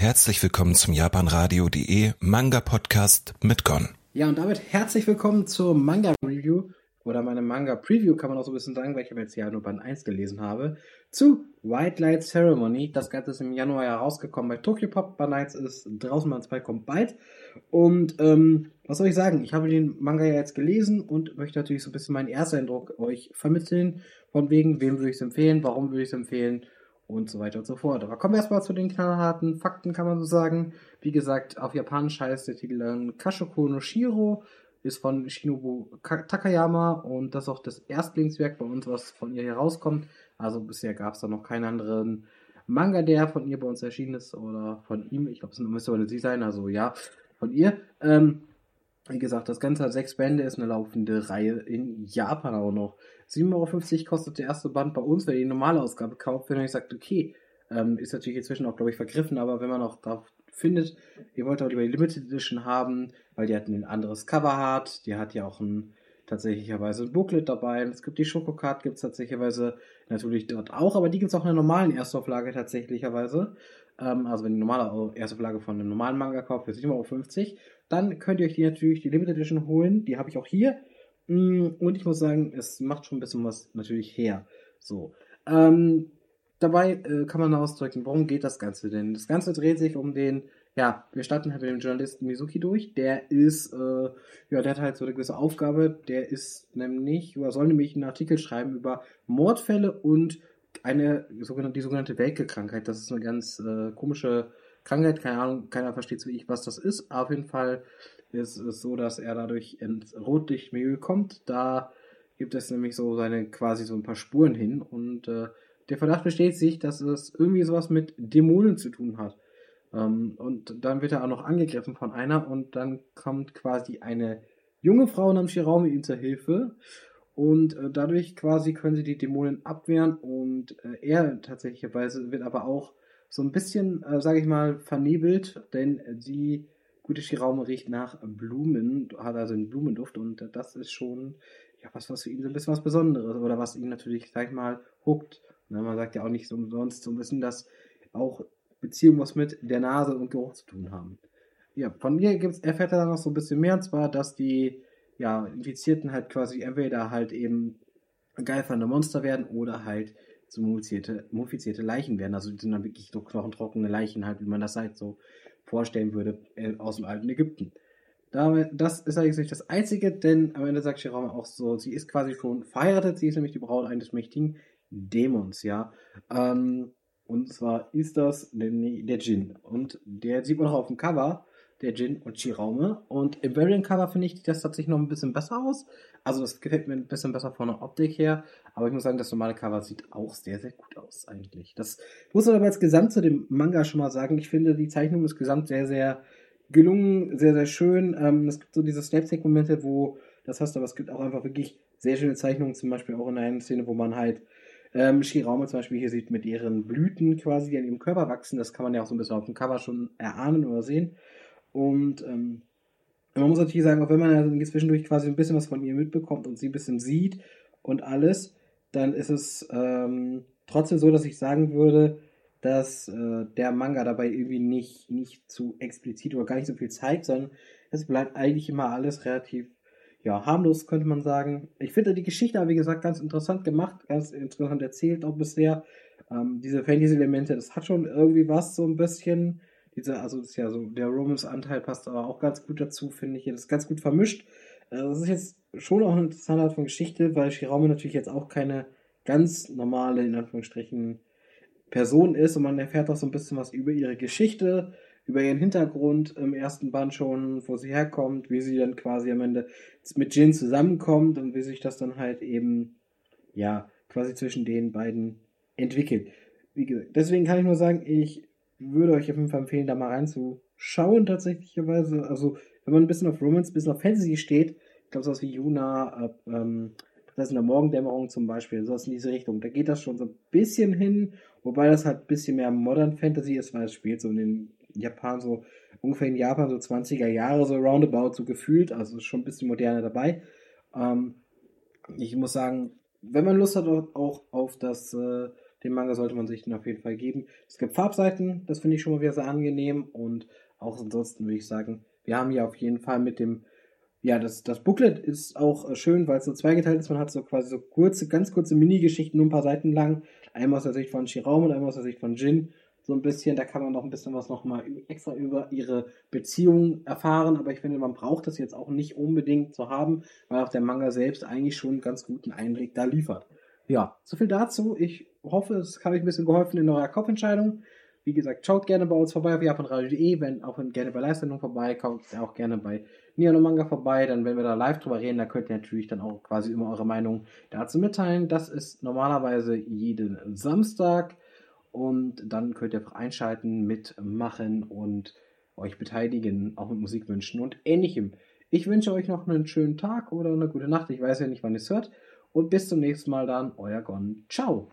Herzlich willkommen zum japanradio.de Manga Podcast mit Gon. Ja, und damit herzlich willkommen zur Manga Review oder meine Manga Preview kann man auch so ein bisschen sagen, weil ich jetzt ja nur Band 1 gelesen habe, zu White Light Ceremony. Das Ganze ist im Januar herausgekommen bei Tokyo Pop. Band 1 ist draußen, Band 2 kommt bald. Und ähm, was soll ich sagen? Ich habe den Manga ja jetzt gelesen und möchte natürlich so ein bisschen meinen Ersteindruck euch vermitteln. Von wegen, wem würde ich es empfehlen, warum würde ich es empfehlen und so weiter und so fort. Aber kommen wir erstmal zu den knallharten Fakten, kann man so sagen. Wie gesagt, auf Japanisch heißt der Titel dann Kashoko no Shiro, ist von Shinobu Takayama und das ist auch das Erstlingswerk bei uns, was von ihr herauskommt. Also bisher gab es da noch keinen anderen Manga, der von ihr bei uns erschienen ist oder von ihm. Ich glaube, es müsste aber sie sein, also ja, von ihr. Ähm, wie gesagt, das Ganze hat sechs Bände, ist eine laufende Reihe in Japan auch noch. 7,50 Euro kostet der erste Band bei uns, wenn ihr die normale Ausgabe kauft. Wenn ihr sagt, okay, ähm, ist natürlich inzwischen auch, glaube ich, vergriffen, aber wenn man auch darauf findet, ihr wollt auch lieber die Limited Edition haben, weil die hat ein anderes Cover hat, die hat ja auch ein tatsächlicherweise ein Booklet dabei. Es gibt die Schokocard, gibt es tatsächlicherweise natürlich dort auch, aber die gibt es auch in der normalen Erstauflage tatsächlicherweise. Ähm, also wenn die normale Erstauflage von einem normalen Manga kauft für 7,50 Euro, dann könnt ihr euch die natürlich die Limited Edition holen. Die habe ich auch hier. Mm, und ich muss sagen, es macht schon ein bisschen was natürlich her. So. Ähm, dabei äh, kann man ausdrücken, warum geht das Ganze denn? Das Ganze dreht sich um den, ja, wir starten halt mit dem Journalisten Mizuki durch. Der ist, äh, ja, der hat halt so eine gewisse Aufgabe. Der ist nämlich, oder soll nämlich einen Artikel schreiben über Mordfälle und eine sogenannte, die sogenannte Welke-Krankheit. Das ist eine ganz äh, komische Krankheit. Keine Ahnung, keiner versteht so wie ich, was das ist. Auf jeden Fall ist es so, dass er dadurch ins Rotlichtmilieu kommt. Da gibt es nämlich so seine quasi so ein paar Spuren hin und äh, der Verdacht besteht sich, dass es irgendwie sowas mit Dämonen zu tun hat. Ähm, und dann wird er auch noch angegriffen von einer und dann kommt quasi eine junge Frau namens Shiraumi ihm zur Hilfe und äh, dadurch quasi können sie die Dämonen abwehren und äh, er tatsächlicherweise wird aber auch so ein bisschen, äh, sage ich mal, vernebelt, denn die gute Shiraume riecht nach Blumen, hat also einen Blumenduft und das ist schon ja was, was für ihn so ein bisschen was Besonderes oder was ihn natürlich, sag ich mal, huckt. Ne, man sagt ja auch nicht so umsonst so ein bisschen, dass auch Beziehungen was mit der Nase und Geruch zu tun haben. Ja, von ihr gibt's, erfährt er dann noch so ein bisschen mehr, und zwar, dass die ja, Infizierten halt quasi entweder halt eben geifernde Monster werden oder halt so mumifizierte, mumifizierte Leichen werden. Also die sind dann wirklich so knochentrockene Leichen halt, wie man das halt so vorstellen würde äh, aus dem alten Ägypten. Das ist eigentlich nicht das Einzige, denn am Ende sagt Shirama auch so, sie ist quasi schon verheiratet, sie ist nämlich die Braut eines mächtigen Dämons, ja. Ähm, und zwar ist das der Djinn. Und der sieht man auch auf dem Cover, der Jin und Chiraume. Und im Variant Cover finde ich das tatsächlich noch ein bisschen besser aus. Also das gefällt mir ein bisschen besser von der Optik her. Aber ich muss sagen, das normale Cover sieht auch sehr, sehr gut aus eigentlich. Das muss man aber als Gesamt zu dem Manga schon mal sagen. Ich finde die Zeichnung insgesamt sehr, sehr gelungen, sehr, sehr schön. Ähm, es gibt so diese Slapstick-Momente, wo das hast, aber es gibt auch einfach wirklich sehr schöne Zeichnungen, zum Beispiel auch in einer Szene, wo man halt ähm, Shiraume zum Beispiel hier sieht mit ihren Blüten quasi, die an ihrem Körper wachsen. Das kann man ja auch so ein bisschen auf dem Cover schon erahnen oder sehen. Und ähm, man muss natürlich sagen, auch wenn man dann zwischendurch quasi ein bisschen was von ihr mitbekommt und sie ein bisschen sieht und alles, dann ist es ähm, trotzdem so, dass ich sagen würde, dass äh, der Manga dabei irgendwie nicht, nicht zu explizit oder gar nicht so viel zeigt, sondern es bleibt eigentlich immer alles relativ ja, harmlos, könnte man sagen. Ich finde die Geschichte, wie gesagt, ganz interessant gemacht, ganz interessant erzählt auch bisher. Ähm, diese Fantasy-Elemente, das hat schon irgendwie was, so ein bisschen diese, also das ist ja so, der Romance-Anteil passt aber auch ganz gut dazu, finde ich. Das ist ganz gut vermischt. Äh, das ist jetzt schon auch eine interessante Art von Geschichte, weil Shiraume natürlich jetzt auch keine ganz normale, in Anführungsstrichen, Person ist und man erfährt auch so ein bisschen was über ihre Geschichte, über ihren Hintergrund im ersten Band schon, wo sie herkommt, wie sie dann quasi am Ende mit Jin zusammenkommt und wie sich das dann halt eben, ja, quasi zwischen den beiden entwickelt. Wie gesagt, deswegen kann ich nur sagen, ich würde euch auf jeden Fall empfehlen, da mal reinzuschauen, tatsächlicherweise. Also, wenn man ein bisschen auf Romance, ein bisschen auf Fantasy steht, ich glaube, sowas wie Juna, äh, ähm, das ist in der Morgendämmerung zum Beispiel, sowas in diese Richtung. Da geht das schon so ein bisschen hin, wobei das halt ein bisschen mehr Modern Fantasy ist, weil es spielt so in den Japan so, ungefähr in Japan so 20er Jahre so roundabout so gefühlt, also schon ein bisschen moderner dabei. Ähm, ich muss sagen, wenn man Lust hat auch auf das äh, Den Manga sollte man sich den auf jeden Fall geben. Es gibt Farbseiten, das finde ich schon mal wieder sehr angenehm. Und auch ansonsten würde ich sagen, wir haben hier auf jeden Fall mit dem, ja, das, das Booklet ist auch äh, schön, weil es so zweigeteilt ist. Man hat so quasi so kurze, ganz kurze Mini-Geschichten, nur ein paar Seiten lang. Einmal aus der Sicht von Shiraum und einmal aus der Sicht von Jin so ein bisschen, da kann man noch ein bisschen was nochmal extra über ihre Beziehung erfahren, aber ich finde, man braucht das jetzt auch nicht unbedingt zu haben, weil auch der Manga selbst eigentlich schon einen ganz guten Einblick da liefert. Ja, so viel dazu. Ich hoffe, es hat euch ein bisschen geholfen in eurer Kopfentscheidung. Wie gesagt, schaut gerne bei uns vorbei auf japanradio.de, wenn auch gerne bei Live-Sendungen vorbei, kommt auch gerne bei Neon Manga vorbei, dann wenn wir da live drüber reden, da könnt ihr natürlich dann auch quasi immer eure Meinung dazu mitteilen. Das ist normalerweise jeden Samstag. Und dann könnt ihr einfach einschalten, mitmachen und euch beteiligen, auch mit Musikwünschen und ähnlichem. Ich wünsche euch noch einen schönen Tag oder eine gute Nacht. Ich weiß ja nicht, wann ihr es hört. Und bis zum nächsten Mal dann, euer Gon. Ciao.